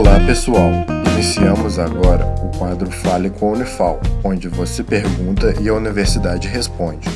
Olá pessoal, iniciamos agora o quadro Fale com a Unifal, onde você pergunta e a universidade responde.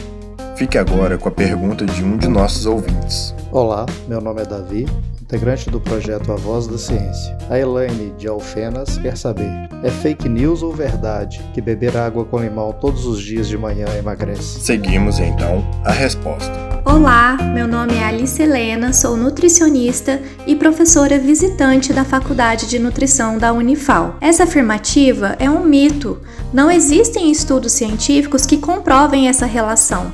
Fique agora com a pergunta de um de nossos ouvintes. Olá, meu nome é Davi, integrante do projeto A Voz da Ciência. A Elaine de Alfenas quer saber: é fake news ou verdade que beber água com limão todos os dias de manhã emagrece? Seguimos então a resposta. Olá, meu nome é Alice Helena, sou nutricionista e professora visitante da Faculdade de Nutrição da Unifal. Essa afirmativa é um mito. Não existem estudos científicos que comprovem essa relação.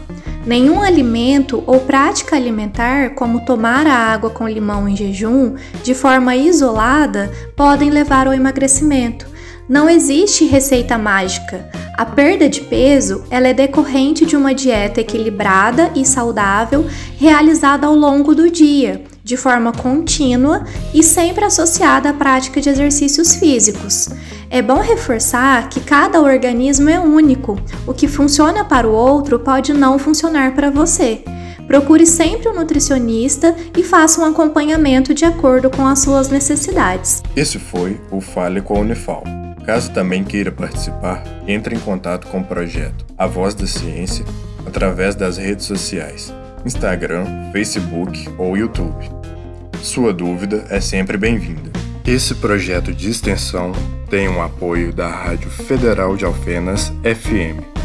Nenhum alimento ou prática alimentar, como tomar a água com limão em jejum, de forma isolada, podem levar ao emagrecimento. Não existe receita mágica. A perda de peso ela é decorrente de uma dieta equilibrada e saudável realizada ao longo do dia, de forma contínua e sempre associada à prática de exercícios físicos. É bom reforçar que cada organismo é único. O que funciona para o outro pode não funcionar para você. Procure sempre um nutricionista e faça um acompanhamento de acordo com as suas necessidades. Esse foi o Fale com a Unifal. Caso também queira participar, entre em contato com o projeto A Voz da Ciência através das redes sociais, Instagram, Facebook ou YouTube. Sua dúvida é sempre bem-vinda. Esse projeto de extensão tem o apoio da Rádio Federal de Alfenas FM